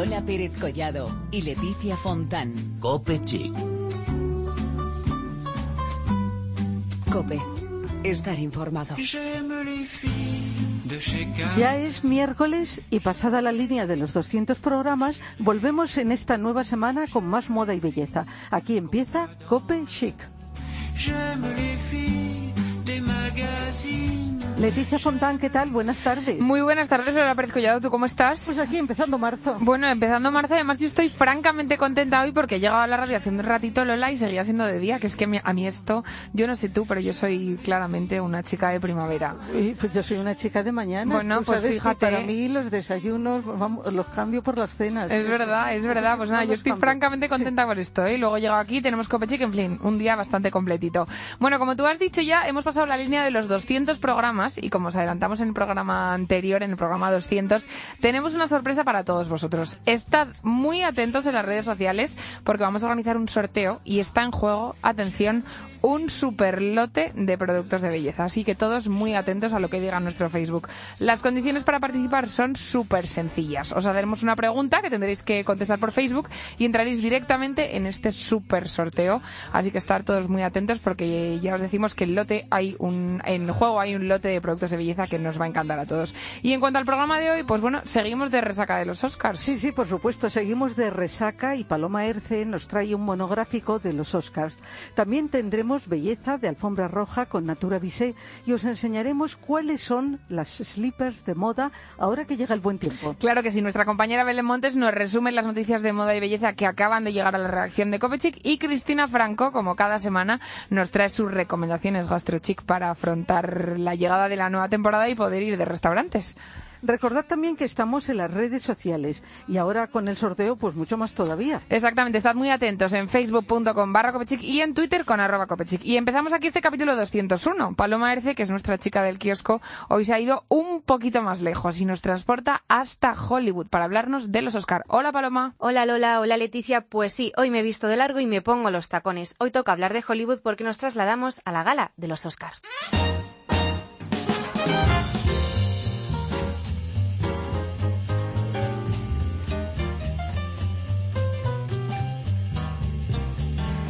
Lola Pérez Collado y Leticia Fontán. Cope Chic. Cope. Estar informado. Ya es miércoles y pasada la línea de los 200 programas, volvemos en esta nueva semana con más moda y belleza. Aquí empieza Cope Chic. Leticia Fontán, ¿qué tal? Buenas tardes. Muy buenas tardes, Lola Pérez Collado. ¿Tú cómo estás? Pues aquí empezando marzo. Bueno, empezando marzo. Además, yo estoy francamente contenta hoy porque he llegado a la radio hace un ratito, Lola, y seguía siendo de día. Que es que a mí esto, yo no sé tú, pero yo soy claramente una chica de primavera. Y pues yo soy una chica de mañana. Bueno, pues fíjate. para mí los desayunos vamos, los cambio por las cenas. Es verdad, es verdad. Pues nada, yo estoy francamente contenta con esto. ¿eh? Luego llego aquí, tenemos Copechic, en fin, un día bastante completito. Bueno, como tú has dicho ya, hemos pasado la línea de los 200 programas y como os adelantamos en el programa anterior, en el programa 200, tenemos una sorpresa para todos vosotros. Estad muy atentos en las redes sociales porque vamos a organizar un sorteo y está en juego, atención, un super lote de productos de belleza. Así que todos muy atentos a lo que diga nuestro Facebook. Las condiciones para participar son súper sencillas. Os haremos una pregunta que tendréis que contestar por Facebook y entraréis directamente en este super sorteo. Así que estar todos muy atentos porque ya os decimos que el lote hay un, en juego hay un lote de productos de belleza que nos va a encantar a todos. Y en cuanto al programa de hoy, pues bueno, seguimos de resaca de los Oscars. Sí, sí, por supuesto, seguimos de resaca y Paloma Erce nos trae un monográfico de los Oscars. También tendremos belleza de alfombra roja con Natura Visé y os enseñaremos cuáles son las slippers de moda ahora que llega el buen tiempo. Claro que sí, nuestra compañera Belén Montes nos resume las noticias de moda y belleza que acaban de llegar a la redacción de Copechic y Cristina Franco, como cada semana, nos trae sus recomendaciones gastrochic para afrontar la llegada de la nueva temporada y poder ir de restaurantes. Recordad también que estamos en las redes sociales y ahora con el sorteo pues mucho más todavía. Exactamente, estad muy atentos en facebook.com barra Copechic y en Twitter con arroba Copechic. Y empezamos aquí este capítulo 201. Paloma Erce, que es nuestra chica del kiosco, hoy se ha ido un poquito más lejos y nos transporta hasta Hollywood para hablarnos de los Oscar. Hola Paloma. Hola Lola, hola Leticia. Pues sí, hoy me he visto de largo y me pongo los tacones. Hoy toca hablar de Hollywood porque nos trasladamos a la gala de los Oscar.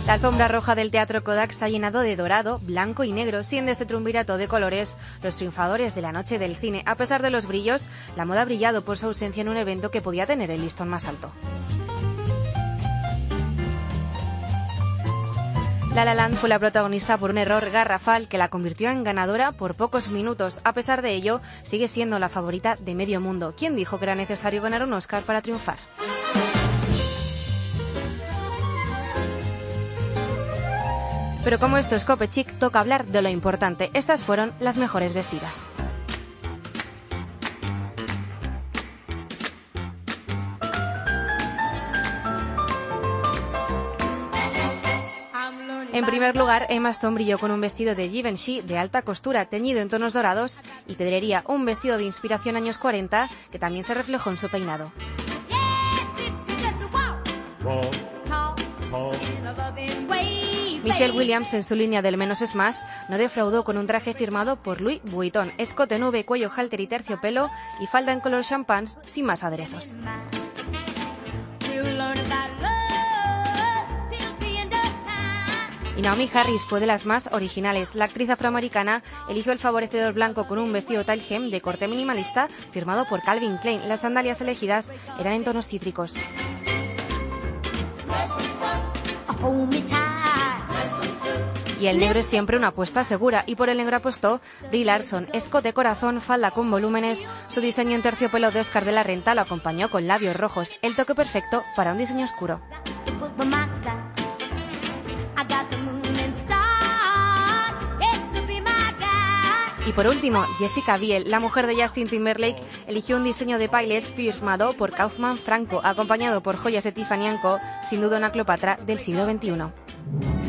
La alfombra roja del Teatro Kodak se ha llenado de dorado, blanco y negro, siendo este triunvirato de colores los triunfadores de la noche del cine. A pesar de los brillos, la moda ha brillado por su ausencia en un evento que podía tener el listón más alto. La La Land fue la protagonista por un error garrafal que la convirtió en ganadora por pocos minutos. A pesar de ello, sigue siendo la favorita de medio mundo. ¿Quién dijo que era necesario ganar un Oscar para triunfar? Pero como esto es Cope Chic, toca hablar de lo importante. Estas fueron las mejores vestidas. En primer lugar, Emma Stone brilló con un vestido de Givenchy de alta costura teñido en tonos dorados y pedrería un vestido de inspiración años 40 que también se reflejó en su peinado. Michelle Williams, en su línea del menos es más, no defraudó con un traje firmado por Louis Vuitton, escote nube, cuello halter y terciopelo y falda en color champán sin más aderezos. Y Naomi Harris fue de las más originales. La actriz afroamericana eligió el favorecedor blanco con un vestido tal hem de corte minimalista firmado por Calvin Klein. Las sandalias elegidas eran en tonos cítricos. Y el negro es siempre una apuesta segura y por el negro apostó Brie Larson, escote corazón, falda con volúmenes. Su diseño en terciopelo de Oscar de la Renta lo acompañó con labios rojos, el toque perfecto para un diseño oscuro. Y por último, Jessica Biel, la mujer de Justin Timberlake, eligió un diseño de pilots firmado por Kaufman Franco, acompañado por joyas de Tiffany Co., sin duda una Cleopatra del siglo XXI.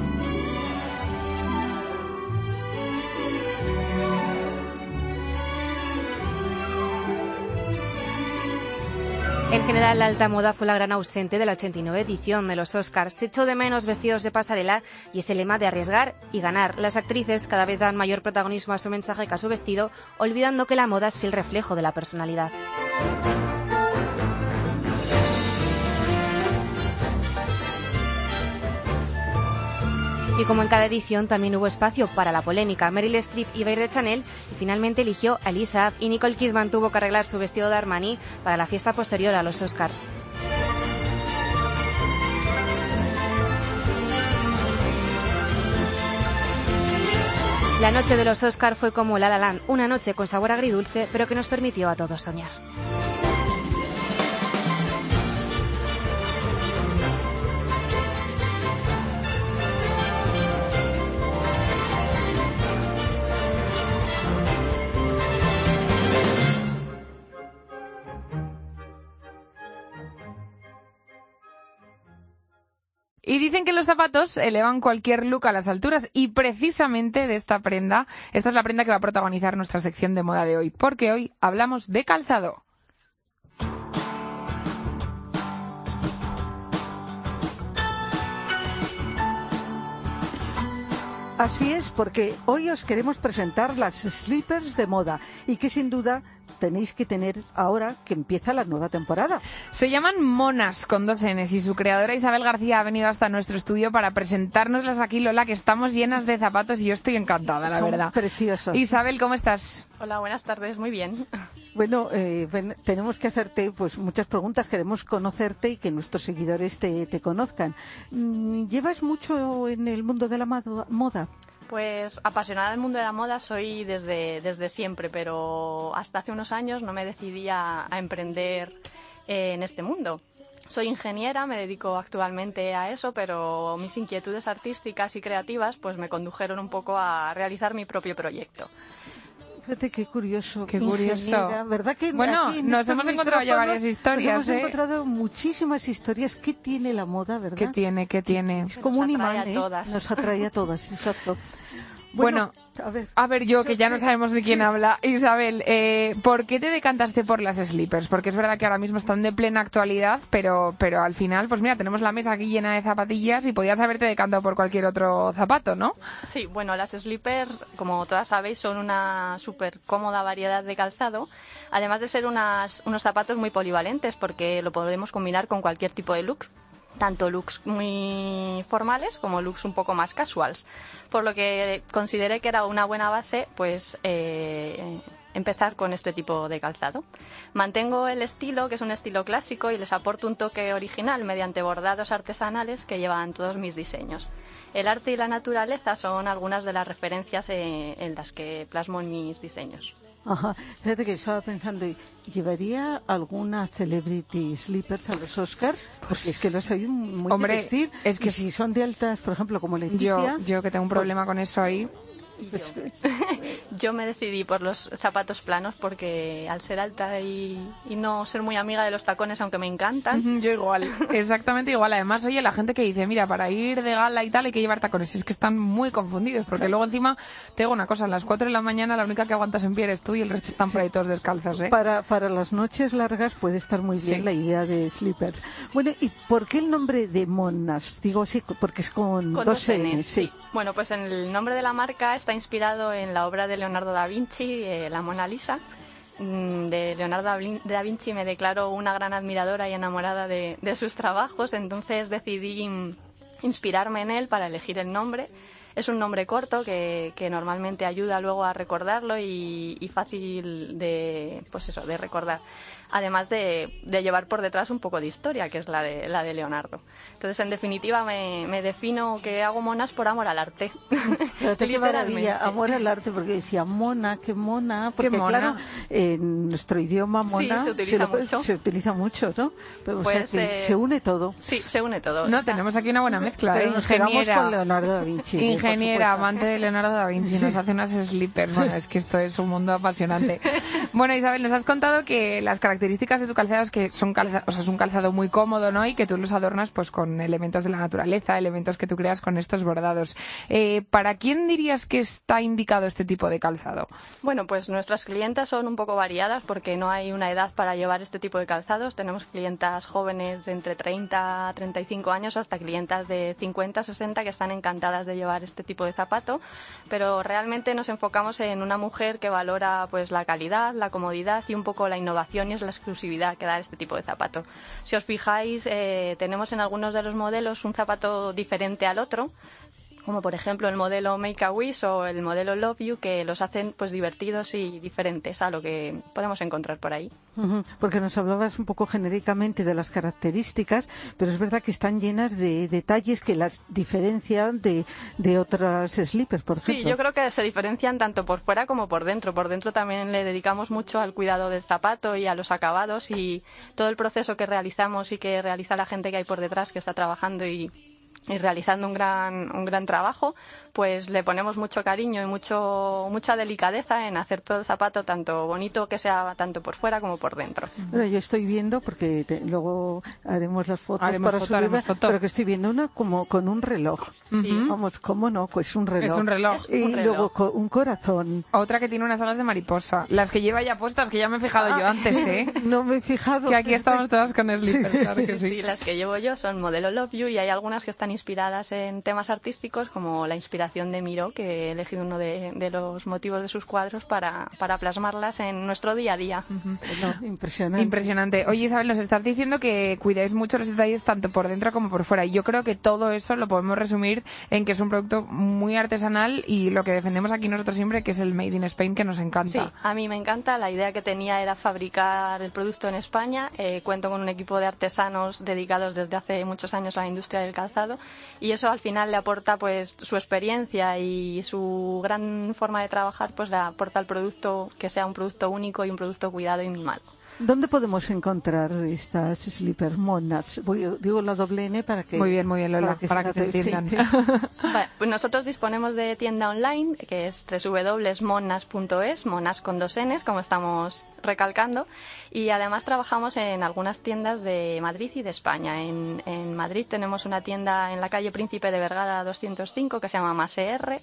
En general, la alta moda fue la gran ausente de la 89 edición de los Oscars. Se echó de menos vestidos de pasarela y ese lema de arriesgar y ganar. Las actrices cada vez dan mayor protagonismo a su mensaje que a su vestido, olvidando que la moda es fiel reflejo de la personalidad. Y como en cada edición también hubo espacio para la polémica, Meryl Streep iba a ir de Chanel y finalmente eligió a Elisa y Nicole Kidman tuvo que arreglar su vestido de Armani para la fiesta posterior a los Oscars. La noche de los Oscars fue como La La Land, una noche con sabor agridulce, pero que nos permitió a todos soñar. Y dicen que los zapatos elevan cualquier look a las alturas y precisamente de esta prenda, esta es la prenda que va a protagonizar nuestra sección de moda de hoy, porque hoy hablamos de calzado. Así es, porque hoy os queremos presentar las slippers de moda y que sin duda tenéis que tener ahora que empieza la nueva temporada. Se llaman Monas con dos Ns y su creadora Isabel García ha venido hasta nuestro estudio para presentárnoslas aquí, Lola, que estamos llenas de zapatos y yo estoy encantada, la Son verdad. preciosos. Isabel, ¿cómo estás? Hola, buenas tardes, muy bien. Bueno, eh, ven- tenemos que hacerte pues muchas preguntas, queremos conocerte y que nuestros seguidores te, te conozcan. Mm, ¿Llevas mucho en el mundo de la moda? Pues apasionada del mundo de la moda soy desde, desde siempre, pero hasta hace unos años no me decidí a, emprender eh, en este mundo. Soy ingeniera, me dedico actualmente a eso, pero mis inquietudes artísticas y creativas pues me condujeron un poco a realizar mi propio proyecto. Fíjate qué curioso. Qué curioso. ¿Verdad que Bueno, aquí en nos hemos encontrado ya varias historias, Nos hemos ¿eh? encontrado muchísimas historias. ¿Qué tiene la moda, verdad? ¿Qué tiene? ¿Qué tiene? Es como Nos un imán, a ¿eh? todas. Nos atrae a todas, exacto. Bueno, a ver. A ver, yo que ya no sabemos de quién habla. Isabel, eh, ¿por qué te decantaste por las slippers? Porque es verdad que ahora mismo están de plena actualidad, pero, pero al final, pues mira, tenemos la mesa aquí llena de zapatillas y podías haberte decantado por cualquier otro zapato, ¿no? Sí, bueno, las slippers, como todas sabéis, son una súper cómoda variedad de calzado, además de ser unas, unos zapatos muy polivalentes porque lo podemos combinar con cualquier tipo de look, tanto looks muy formales como looks un poco más casuals, por lo que consideré que era una buena base, pues eh, empezar con este tipo de calzado. Mantengo el estilo, que es un estilo clásico, y les aporto un toque original mediante bordados artesanales que llevan todos mis diseños. El arte y la naturaleza son algunas de las referencias eh, en las que plasmo en mis diseños. Ajá. Fíjate que estaba pensando, ¿llevaría alguna celebrity slippers a los Oscars? Porque es que los hay muy Pues, Hombre, vestir. es que y si son de altas, por ejemplo, como Yo, Leticia... yo que tengo un problema con eso ahí. Pues, Yo me decidí por los zapatos planos porque al ser alta y, y no ser muy amiga de los tacones, aunque me encantan, Yo igual, exactamente igual. Además, oye, la gente que dice, mira, para ir de gala y tal hay que llevar tacones, es que están muy confundidos, porque luego encima te digo una cosa, a las 4 de la mañana la única que aguantas en pie eres tú y el resto están por ahí todos descalzos, ¿eh? Para, para las noches largas puede estar muy bien Sí. la idea de slippers. Bueno, ¿y por qué el nombre de Monas? Digo así porque es con, con dos dos N, Ns, sí. Bueno, pues en el nombre de la marca está inspirado en la obra de Leonardo da Vinci, eh, La Mona Lisa. Mm, De Leonardo da Vin- da Vinci me declaro una gran admiradora y enamorada de, sus trabajos, entonces decidí inspirarme en él para elegir el nombre. Es un nombre corto que, que normalmente ayuda luego a recordarlo y, y fácil de, pues eso, de recordar. Además de, de llevar por detrás un poco de historia, que es la de, la de Leonardo. Entonces, en definitiva, me, me defino que hago monas por amor al arte. Qué Literalmente. amor al arte, porque decía mona, qué mona, porque mona. claro, en nuestro idioma Sí, mona se utiliza lo- mucho. se utiliza mucho, ¿no? Pero, o sea Pues, que eh, se une todo. Sí, se une todo. No, Está- tenemos aquí una buena mezcla, ¿eh? Nos quedamos con Leonardo da Vinci. Ingeniera, amante de Leonardo da Vinci, nos hace unas slippers. Bueno, es que esto es un mundo apasionante. Bueno, Isabel, nos has contado que las características de tu calzado es que son calza- o sea, es un calzado muy cómodo, ¿no? Y que tú los adornas pues con elementos de la naturaleza, elementos que tú creas con estos bordados. Eh, ¿Para quién dirías que está indicado este tipo de calzado? Bueno, pues nuestras clientas son un poco variadas porque no hay una edad para llevar este tipo de calzados. Tenemos clientas jóvenes de entre 30 a 35 años hasta clientas de 50 a 60 que están encantadas de llevar este tipo de zapato, pero realmente nos enfocamos en una mujer que valora pues la calidad, la comodidad y un poco la innovación y la exclusividad que da este tipo de zapato. Si os fijáis, eh, tenemos en algunos de los modelos un zapato diferente al otro como por ejemplo el modelo Make a Wish o el modelo Love You, que los hacen pues divertidos y diferentes a lo que podemos encontrar por ahí. Porque nos hablabas un poco genéricamente de las características, pero es verdad que están llenas de detalles que las diferencian de, de otras slippers, por ejemplo. Sí, yo creo que se diferencian tanto por fuera como por dentro. Por dentro también le dedicamos mucho al cuidado del zapato y a los acabados y todo el proceso que realizamos y que realiza la gente que hay por detrás que está trabajando y y realizando un gran, un gran trabajo, pues le ponemos mucho cariño y mucho, mucha delicadeza en hacer todo el zapato tanto bonito que sea tanto por fuera como por dentro. Bueno, yo estoy viendo, porque luego haremos las fotos para subirla, pero que estoy viendo una como con un reloj. Vamos, ¿cómo no? Pues un reloj. Es un reloj. y luego con un corazón. Otra que tiene unas alas de mariposa. Las que lleva ya puestas, que ya me he fijado yo antes, ¿eh? no me he fijado. Que aquí estamos todas con slippers, claro que sí. sí. las que llevo yo son modelo Love You y hay algunas que están inspiradas en temas artísticos, como la inspiración de Miro, que he elegido uno de, los motivos de sus cuadros para, para, plasmarlas en nuestro día a día. impresionante. Impresionante. Oye, Isabel, nos estás diciendo que cuidáis mucho los detalles tanto por dentro como por fuera. Y yo creo que todo eso lo podemos resumir en que es un producto muy artesanal y lo que defendemos aquí nosotros siempre, que es el Made in Spain, que nos encanta. Sí, a mí me encanta. La idea que tenía era fabricar el producto en España. Eh, cuento con un equipo de artesanos dedicados desde hace muchos años a la industria del calzado y eso al final le aporta pues su experiencia y su gran forma de trabajar pues aporta al producto que sea un producto único y un producto cuidado y mimado. ¿Dónde podemos encontrar estas slipper monas? digo la doble N para que... Muy bien, muy bien, Lola, para que, te entiendan. pues nosotros disponemos de tienda online, que es www.monas.es, monas con dos Ns, como estamos recalcando, y además trabajamos en algunas tiendas de Madrid y de España. En, en Madrid tenemos una tienda en la calle Príncipe de Vergara 205 que se llama Maser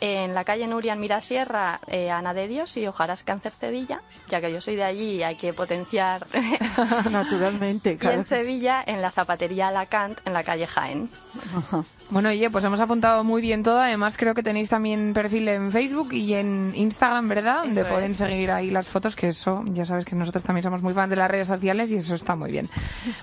en la calle Nuria en Mirasierra, eh, Ana de Dios y Ojaras Cáncer Cedilla, ya que yo soy de allí y hay que potenciar. Naturalmente, Y en Sevilla, en la zapatería Lacant, en la calle Jaén. Bueno, oye, pues hemos apuntado muy bien todo. Además, creo que tenéis también perfil en Facebook y en Instagram, ¿verdad? Donde pueden seguir ahí las fotos, que eso, ya sabes que nosotros también somos muy fans de las redes sociales y eso está muy bien.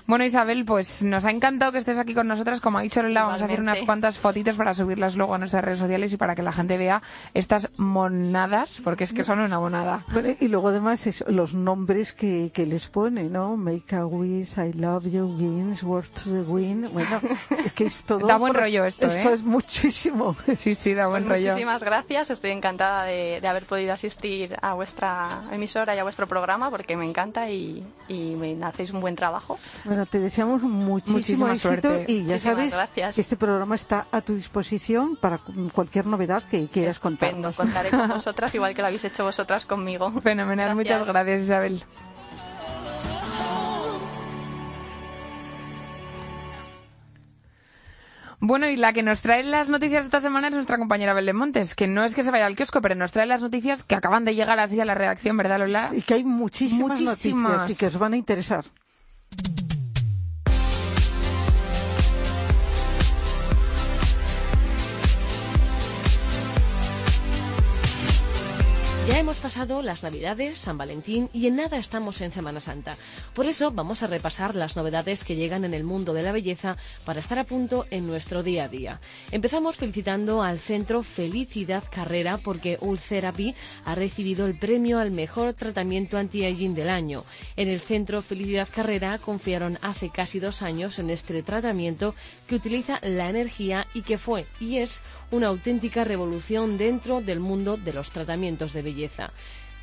Bueno, Isabel, pues nos ha encantado que estés aquí con nosotras. Como ha dicho Lola, vamos a hacer unas cuantas fotitos para subirlas luego a nuestras redes sociales y para que la gente vea estas monadas, porque es que son una monada. y luego además es los nombres que, que les pone, ¿no? Make a wish, I love you, wins, worth to the win. Bueno, es que es todo... Da buen rollo esto, Esto ¿eh? es muchísimo. Sí, sí, da buen rollo. Muchísimas gracias. Estoy encantada de, de, haber podido asistir a vuestra emisora y a vuestro programa porque me encanta y, y me hacéis un buen trabajo. Bueno, te deseamos muchísimo éxito suerte. y ya sabes gracias. que este programa está a tu disposición para cualquier novedad que quieras contar. Contaré con vosotras igual que lo habéis hecho vosotras conmigo. Fenomenal, muchas gracias Isabel. Bueno, y la que nos trae las noticias esta semana es nuestra compañera Belén Montes, que no es que se vaya al kiosco, pero nos trae las noticias que acaban de llegar así a la redacción, ¿verdad, Lola? Y que hay muchísimas, muchísimas. noticias y que os van a interesar. Ya hemos pasado las Navidades, San Valentín y en nada estamos en Semana Santa. Por eso vamos a repasar las novedades que llegan en el mundo de la belleza para estar a punto en nuestro día a día. Empezamos felicitando al centro Felicidad Carrera porque Ultherapy ha recibido el premio al mejor tratamiento anti-aging del año. En el centro Felicidad Carrera confiaron hace casi dos años en este tratamiento que utiliza la energía y que fue y es una auténtica revolución dentro del mundo de los tratamientos de belleza belleza.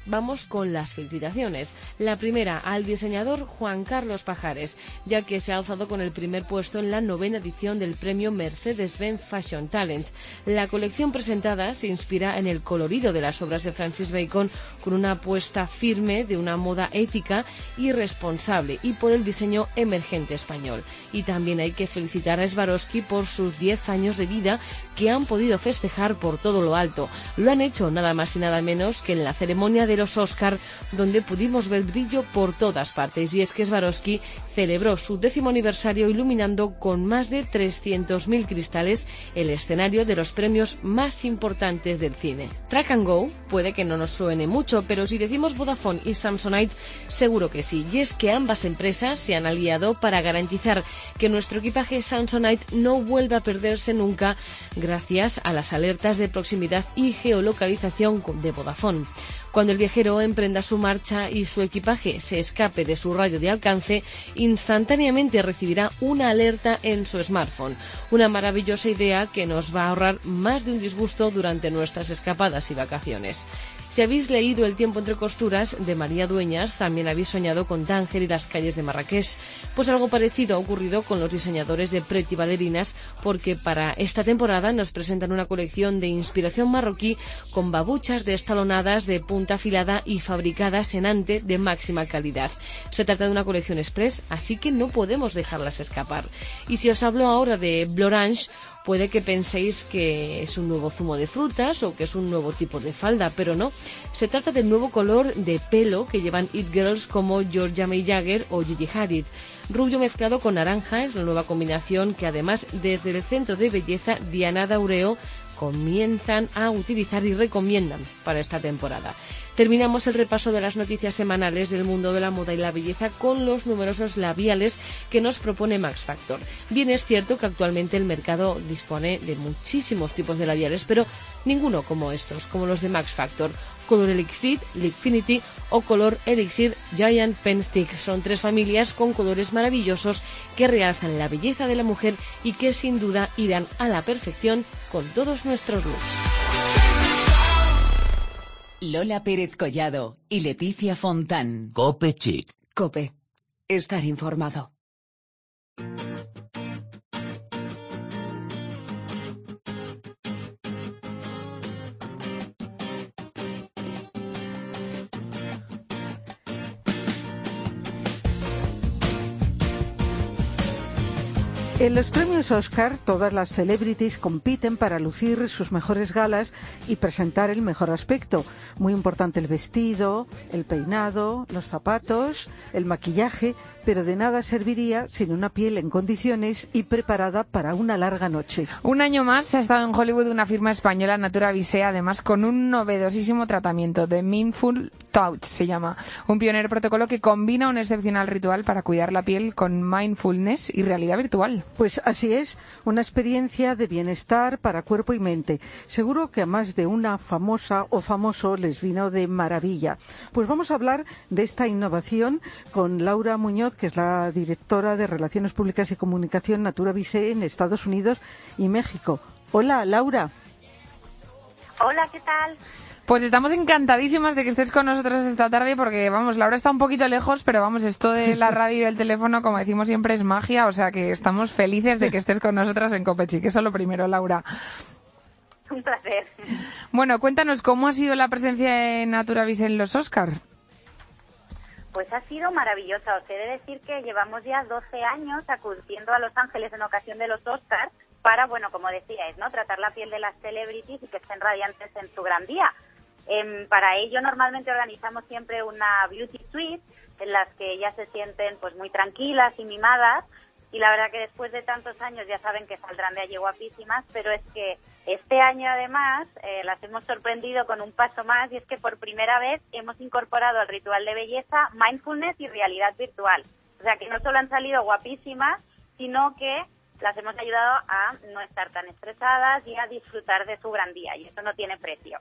Vamos con las felicitaciones. La primera al diseñador Juan Carlos Pajares, ya que se ha alzado con el primer puesto en la novena edición del premio Mercedes-Benz Fashion Talent. La colección presentada se inspira en el colorido de las obras de Francis Bacon con una apuesta firme de una moda ética y responsable y por el diseño emergente español. Y también hay que felicitar a Swarovski por sus 10 años de vida que han podido festejar por todo lo alto. Lo han hecho nada más y nada menos que en la ceremonia de los Oscar, donde pudimos ver brillo por todas partes. Y es que Swarovski celebró su décimo aniversario iluminando con más de 300.000 cristales el escenario de los premios más importantes del cine. Track and Go puede que no nos suene mucho, pero si decimos Vodafone y Samsonite, seguro que sí. Y es que ambas empresas se han aliado para garantizar que nuestro equipaje Samsonite no vuelva a perderse nunca gracias a las alertas de proximidad y geolocalización de Vodafone. Cuando el viajero emprenda su marcha y su equipaje se escape de su radio de alcance, instantáneamente recibirá una alerta en su smartphone. Una maravillosa idea que nos va a ahorrar más de un disgusto durante nuestras escapadas y vacaciones. Si habéis leído El tiempo entre costuras de María Dueñas, también habéis soñado con Tánger y las calles de Marrakech. Pues algo parecido ha ocurrido con los diseñadores de Pretty Ballerinas, porque para esta temporada nos presentan una colección de inspiración marroquí con babuchas destalonadas de punta afilada y fabricadas en ante de máxima calidad. Se trata de una colección express, así que no podemos dejarlas escapar. Y si os hablo ahora de Blorange, Puede que penséis que es un nuevo zumo de frutas o que es un nuevo tipo de falda, pero no. Se trata del nuevo color de pelo que llevan It Girls como Georgia May Jagger o Gigi Hadid. Rubio mezclado con naranja es la nueva combinación que además desde el centro de belleza Diana Daureo comienzan a utilizar y recomiendan para esta temporada. Terminamos el repaso de las noticias semanales del mundo de la moda y la belleza con los numerosos labiales que nos propone Max Factor. Bien es cierto que actualmente el mercado dispone de muchísimos tipos de labiales, pero ninguno como estos, como los de Max Factor. Color Elixir, Liqufinity o Color Elixir Giant Pen Stick. Son tres familias con colores maravillosos que realzan la belleza de la mujer y que sin duda irán a la perfección con todos nuestros looks. Lola Pérez Collado y Leticia Fontán. Cope Chic. Cope. Estar informado. En los premios Oscar, todas las celebrities compiten para lucir sus mejores galas y presentar el mejor aspecto. Muy importante el vestido, el peinado, los zapatos, el maquillaje, pero de nada serviría sin una piel en condiciones y preparada para una larga noche. Un año más ha estado en Hollywood una firma española, Natura Visea, además con un novedosísimo tratamiento de Mindful Touch, se llama. Un pionero protocolo que combina un excepcional ritual para cuidar la piel con mindfulness y realidad virtual. Pues así es, una experiencia de bienestar para cuerpo y mente. Seguro que a más de una famosa o famoso les vino de maravilla. Pues vamos a hablar de esta innovación con Laura Muñoz, que es la directora de Relaciones Públicas y Comunicación Natura Vise en Estados Unidos y México. Hola, Laura. Hola, ¿qué tal? Pues estamos encantadísimas de que estés con nosotros esta tarde porque, vamos, Laura está un poquito lejos, pero vamos, esto de la radio y del teléfono, como decimos siempre, es magia, o sea que estamos felices de que estés con nosotras en Copechi, que eso es lo primero, Laura. Un placer. Bueno, cuéntanos, ¿cómo ha sido la presencia en Naturavis en los Oscar? Pues ha sido maravillosa. Os he de decir que llevamos ya 12 años acudiendo a Los Ángeles en ocasión de los Oscars para, bueno, como decíais, ¿no? Tratar la piel de las celebrities y que estén radiantes en su gran día. Em, para ello normalmente organizamos siempre una beauty suite en las que ellas se sienten pues muy tranquilas y mimadas y la verdad que después de tantos años ya saben que saldrán de allí guapísimas, pero es que este año además eh, las hemos sorprendido con un paso más y es que por primera vez hemos incorporado al ritual de belleza mindfulness y realidad virtual. O sea que no solo han salido guapísimas, sino que las hemos ayudado a no estar tan estresadas y a disfrutar de su gran día y eso no tiene precio.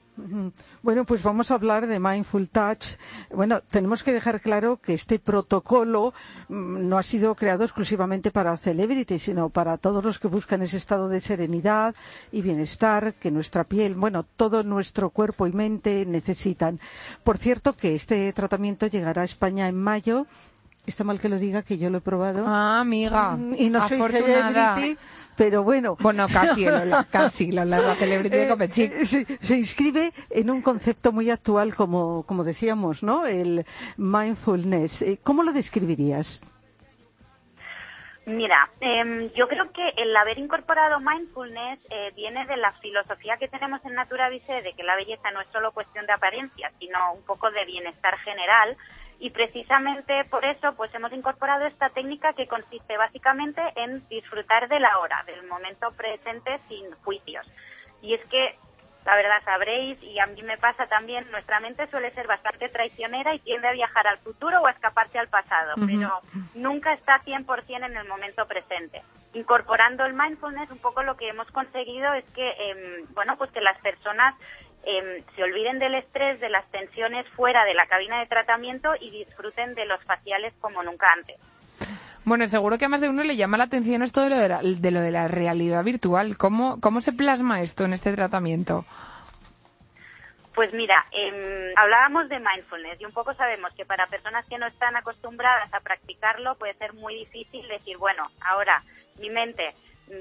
Bueno, pues vamos a hablar de Mindful Touch. Bueno, tenemos que dejar claro que este protocolo mm, no ha sido creado exclusivamente para celebrities, sino para todos los que buscan ese estado de serenidad y bienestar que nuestra piel, bueno, todo nuestro cuerpo y mente necesitan. Por cierto, que este tratamiento llegará a España en mayo Está mal que lo diga, que yo lo he probado. Ah, amiga. Y no soy celebrity, pero bueno. Bueno, casi, Lola, casi, Lola, la celebrity de Copechic. Eh, se, se, inscribe en un concepto muy actual, como, como decíamos, ¿no? El mindfulness. Eh, ¿Cómo lo describirías? Mira, em, yo creo que el haber incorporado mindfulness eh, viene de la filosofía que tenemos en Natura Vise de que la belleza no es solo cuestión de apariencia, sino un poco de bienestar general. Y precisamente por eso pues hemos incorporado esta técnica que consiste básicamente en disfrutar de la hora, del momento presente sin juicios. Y es que la verdad sabréis, y a mí me pasa también, nuestra mente suele ser bastante traicionera y tiende a viajar al futuro o a escaparse al pasado, pero nunca está 100% en el momento presente. Incorporando el mindfulness, un poco lo que hemos conseguido es que, em, bueno, pues que las personas em, se olviden del estrés, de las tensiones fuera de la cabina de tratamiento y disfruten de los faciales como nunca antes. Bueno, seguro que a más de uno le llama la atención esto de lo de la, de lo de la realidad virtual. ¿Cómo, ¿Cómo se plasma esto en este tratamiento? Pues mira, em, hablábamos de mindfulness y un poco sabemos que para personas que no están acostumbradas a practicarlo puede ser muy difícil decir, bueno, ahora mi mente,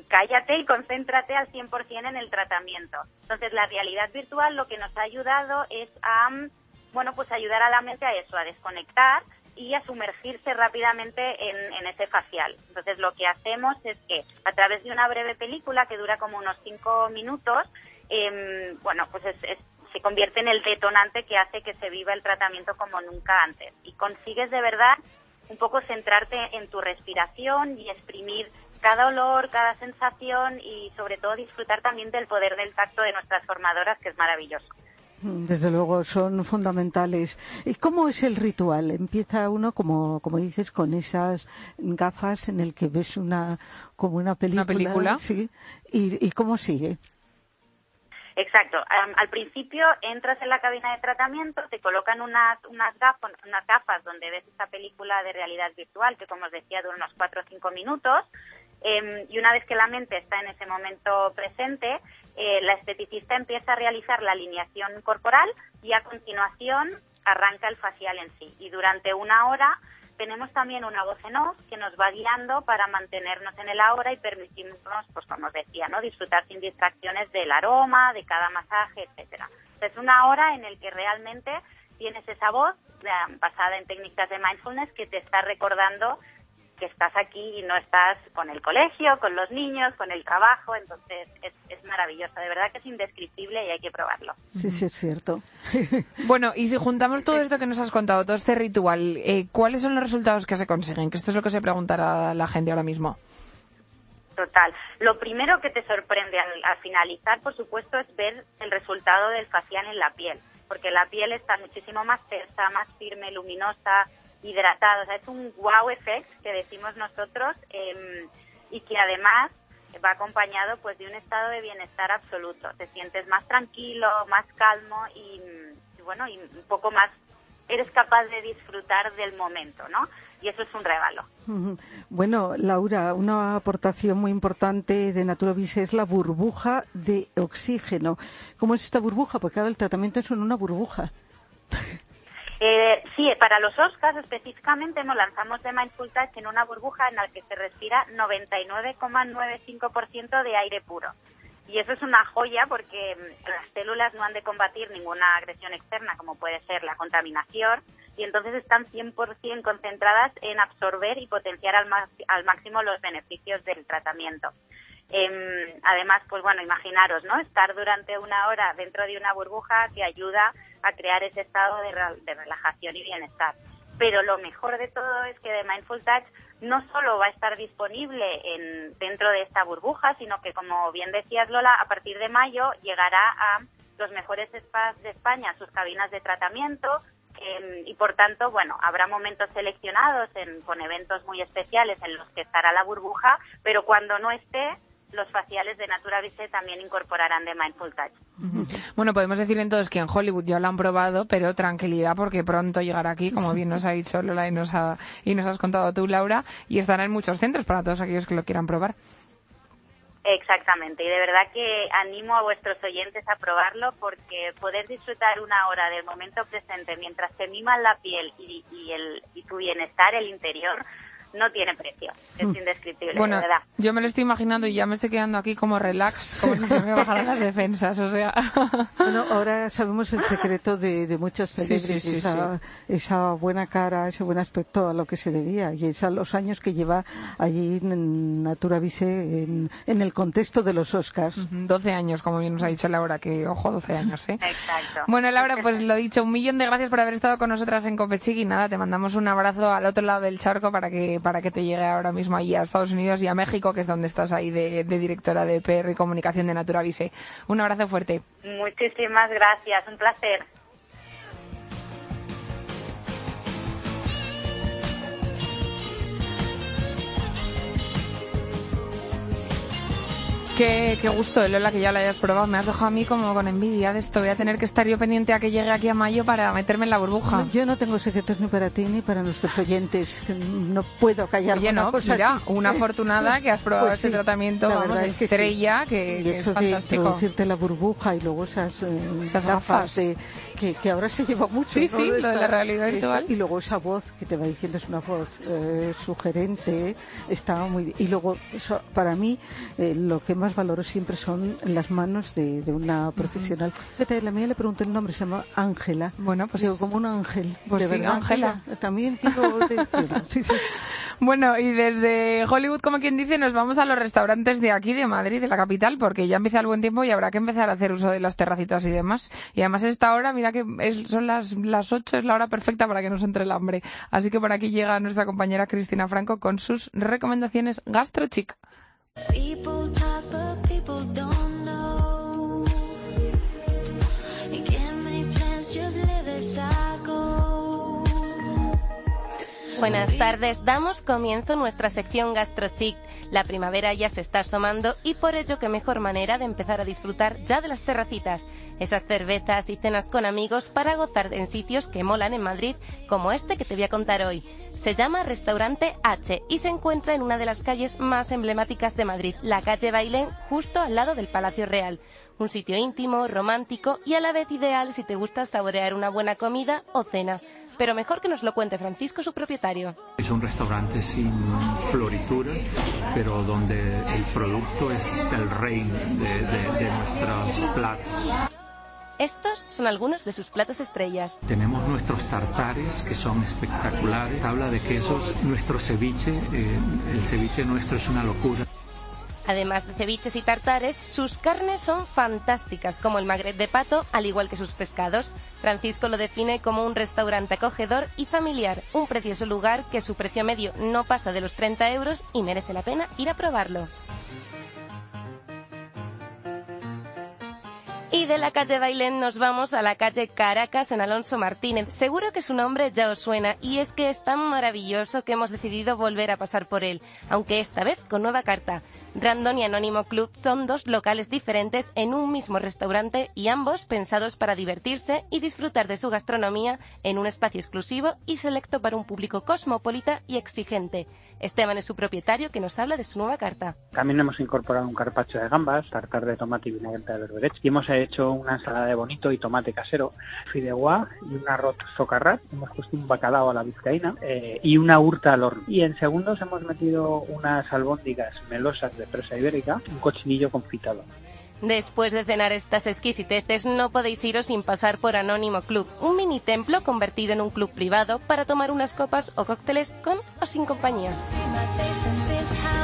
cállate y concéntrate al 100% en el tratamiento. Entonces, la realidad virtual lo que nos ha ayudado es a, bueno, pues ayudar a la mente a eso, a desconectar y a sumergirse rápidamente en, ese facial. Entonces lo que hacemos es que a través de una breve película que dura como unos cinco minutos, em, bueno, pues se convierte en el detonante que hace que se viva el tratamiento como nunca antes. Y consigues de verdad un poco centrarte en tu respiración y exprimir cada olor, cada sensación y sobre todo disfrutar también del poder del tacto de nuestras formadoras, que es maravilloso. Desde luego, son fundamentales. ¿Y cómo es el ritual? Empieza uno, como, como dices, con esas gafas en el que ves una, como una película. ¿Una película? Sí. ¿Y, cómo sigue? Exacto. al principio entras en la cabina de tratamiento, te colocan unas, unas, gafas, unas gafas donde ves esta película de realidad virtual que, como os decía, dura unos 4 o 5 minutos. Em, y una vez que la mente está en ese momento presente, eh, la esteticista empieza a realizar la alineación corporal y a continuación arranca el facial en sí. Y durante una hora tenemos también una voz en off que nos va guiando para mantenernos en el ahora y permitirnos, pues como os decía, ¿no? disfrutar sin distracciones del aroma, de cada masaje, etcétera. Es una hora en el que realmente tienes esa voz basada en técnicas de mindfulness que te está recordando que estás aquí y no estás con el colegio, con los niños, con el trabajo, entonces es, es maravilloso, de verdad que es indescriptible y hay que probarlo. Sí, sí, es cierto. bueno, y si juntamos todo esto que nos has contado, todo este ritual, eh, ¿cuáles son los resultados que se consiguen? Que esto es lo que se preguntará la gente ahora mismo. Total. Lo primero que te sorprende al, finalizar, por supuesto, es ver el resultado del facial en la piel, porque la piel está muchísimo más tersa, más firme, luminosa, hidratado. O sea, es un wow effect que decimos nosotros em, y que además va acompañado pues de un estado de bienestar absoluto. Te sientes más tranquilo, más calmo y, bueno, y un poco más eres capaz de disfrutar del momento, ¿no? Y eso es un regalo. Bueno, Laura, una aportación muy importante de Naturovis es la burbuja de oxígeno. ¿Cómo es esta burbuja? Porque ahora el tratamiento es en una burbuja. Eh, sí, para los Oscars específicamente nos lanzamos de Mindful Touch en una burbuja en la que se respira 99,95% de aire puro. Y eso es una joya porque mm, las células no han de combatir ninguna agresión externa, como puede ser la contaminación, y entonces están 100% concentradas en absorber y potenciar al, al máximo los beneficios del tratamiento. Em, además, pues bueno, imaginaros, ¿no? Estar durante una hora dentro de una burbuja que ayuda a crear ese estado de, relajación y bienestar. Pero lo mejor de todo es que The Mindful Touch no solo va a estar disponible en, dentro de esta burbuja, sino que, como bien decías Lola, a partir de mayo llegará a los mejores spas de España, sus cabinas de tratamiento, em, y por tanto, bueno, habrá momentos seleccionados con eventos muy especiales en los que estará la burbuja, pero cuando no esté, los faciales de Natura Vise también incorporarán de Mindful Touch. Bueno, podemos decir entonces que en Hollywood ya lo han probado, pero tranquilidad porque pronto llegará aquí, como bien nos ha dicho Lola y nos, y nos has contado tú, Laura, y estará en muchos centros para todos aquellos que lo quieran probar. Exactamente, y de verdad que animo a vuestros oyentes a probarlo porque poder disfrutar una hora del momento presente mientras te miman la piel y, y, el, y tu bienestar, el interior, no tiene precio. Es Mm. indescriptible, Bueno, de verdad. yo me lo estoy imaginando y ya me estoy quedando aquí como relax, como si se me bajaran las defensas, o sea. Bueno, ahora sabemos el secreto de, de muchas Sí, sí, celebrities, sí, esa, esa buena cara, ese buen aspecto a lo que se debía y es a los años que lleva allí en Natura Vise en, en el contexto de los Oscars. 12 años, como bien nos ha dicho Laura, que ojo, 12 años, ¿eh? Exacto. Bueno, Laura, pues lo dicho, un millón de gracias por haber estado con nosotras en Copechic y nada, te mandamos un abrazo al otro lado del charco para que, para que te llegue ahora mismo ahí a Estados Unidos y a México, que es donde estás ahí de, de directora de PR y comunicación de Natura Vise. Un abrazo fuerte. Muchísimas gracias, un placer. Qué, qué gusto, eh, Lola, que ya lo hayas probado. Me has dejado a mí como con envidia de esto. Voy a tener que estar yo pendiente a que llegue aquí a mayo para meterme en la burbuja. Yo no tengo secretos ni para ti ni para nuestros oyentes. No puedo callar Oye, una no, cosa mira, así. una afortunada que has probado Pues este sí, tratamiento, la vamos, es que sí. estrella, que, y que es eso de fantástico. introducirte la burbuja y luego esas, eh, Esas gafas gafas. de, que, que ahora se lleva mucho. Sí, ¿no? sí, lo de la realidad virtual. Y luego esa voz que te va diciendo es una voz eh, sugerente, está muy bien. Y luego, eso, para mí, eh, lo que más valoro siempre son las manos de, de una profesional. Fíjate, la mía le pregunté el nombre, se llama Ángela. Bueno, pues- Digo, como un ángel. Pues de sí, Ángela. También quiero decirlo. Sí, sí. Bueno, y desde Hollywood, como quien dice, nos vamos a los restaurantes de aquí, de Madrid, de la capital, porque ya empieza el buen tiempo y habrá que empezar a hacer uso de las terracitas y demás. Y además esta hora, mira que es- son las, las 8, es la hora perfecta para que nos entre el hambre. Así que por aquí llega nuestra compañera Cristina Franco con sus recomendaciones gastrochic. People Buenas tardes, damos comienzo nuestra sección GastroChic. La primavera ya se está asomando y por ello qué mejor manera de empezar a disfrutar ya de las terracitas, esas cervezas y cenas con amigos para gozar en sitios que molan en Madrid, como este que te voy a contar hoy. Se llama Restaurante H y se encuentra en una de las calles más emblemáticas de Madrid, la calle Bailén, justo al lado del Palacio Real. Un sitio íntimo, romántico y a la vez ideal si te gusta saborear una buena comida o cena. Pero mejor que nos lo cuente Francisco, su propietario. Es un restaurante sin florituras, pero donde el producto es el rey de, de- de nuestros platos. Estos son algunos de sus platos estrellas. Tenemos nuestros tartares que son espectaculares, tabla de quesos, nuestro ceviche, eh, el ceviche nuestro es una locura. Además de ceviches y tartares, sus carnes son fantásticas, como el magret de pato, al igual que sus pescados. Francisco lo define como un restaurante acogedor y familiar, un precioso lugar que su precio medio no pasa de los 30 euros y merece la pena ir a probarlo. Y de la calle Bailén nos vamos a la calle Caracas en Alonso Martínez. Seguro que su nombre ya os suena y es que es tan maravilloso que hemos decidido volver a pasar por él, aunque esta vez con nueva carta. Random y Anónimo Club son dos locales diferentes en un mismo restaurante y ambos pensados para divertirse y disfrutar de su gastronomía en un espacio exclusivo y selecto para un público cosmopolita y exigente. Esteban es su propietario que nos habla de su nueva carta. También hemos incorporado un carpaccio de gambas, tartar de tomate y vinagreta de berberech. Y hemos hecho una ensalada de bonito y tomate casero, fideuá y un arroz socarrat. Hemos puesto un bacalao a la vizcaína eh, y una hurta al horno. Y en segundos hemos metido unas albóndigas melosas de presa ibérica, un cochinillo confitado. Después de cenar estas exquisiteces, no podéis iros sin pasar por Anónimo Club, un mini templo convertido en un club privado para tomar unas copas o cócteles con o sin compañías.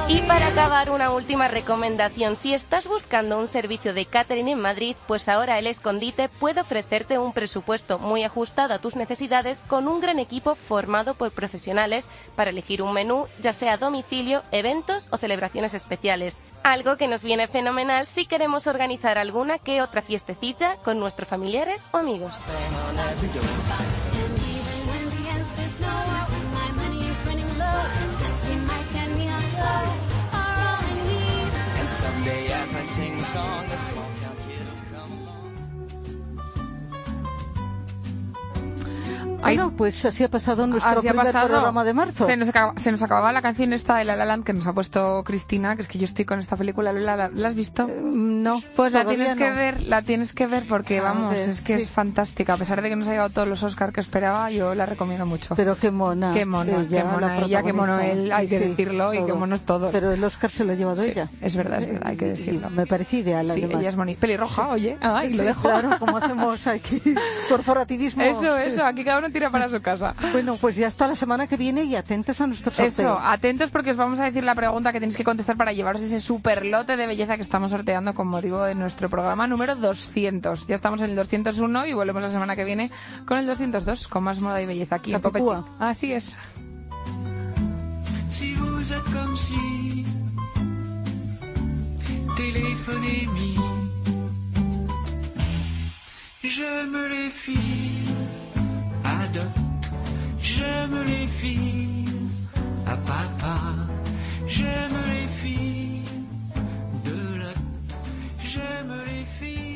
Y para acabar, una última recomendación. Si estás buscando un servicio de catering en Madrid, pues ahora El Escondite puede ofrecerte un presupuesto muy ajustado a tus necesidades con un gran equipo formado por profesionales para elegir un menú, ya sea domicilio, eventos o celebraciones especiales. Algo que nos viene fenomenal si queremos organizar alguna que otra fiestecilla con nuestros familiares o amigos. as i sing a song that's Bueno, pues así ha pasado nuestro primer pasado. programa de marzo. Se nos, acaba- se nos acababa la canción esta de La La Land que nos ha puesto Cristina, que es que yo estoy con esta película. ¿La, la, la has visto? no. Pues la Eh, tienes que no. ver, la tienes que ver porque A vamos, ver, es que sí. es fantástica. A pesar de que no se ha llegado todos los Oscars que esperaba, yo la recomiendo mucho. Pero qué mona. Qué mona, ella, qué mona la ella, qué mono él, hay que Sí, decirlo, y qué todo. monos todos. Pero el Oscar se lo ha llevado Sí, ella. es verdad, es verdad, hay que Y- y decirlo. Me parece ideal, Sí, además. ella es bonita. Pelirroja, oye. Ay, lo Sí, dejo. Claro, como hacemos aquí. Corporativismo. Eso, eso, aquí cada uno tira para su casa. Bueno, pues ya hasta la semana que viene y atentos a nuestro sorteo. Eso, atentos porque os vamos a decir la pregunta que tenéis que contestar para llevaros ese super lote de belleza que estamos sorteando, como digo, en nuestro programa número 200. Ya estamos en el 201 y volvemos la semana que viene con el 202, con más moda y belleza aquí en. Copechi. Así es. Si vous êtes comme si téléphonez J'aime les filles à papa. J'aime les filles de la. J'aime les filles.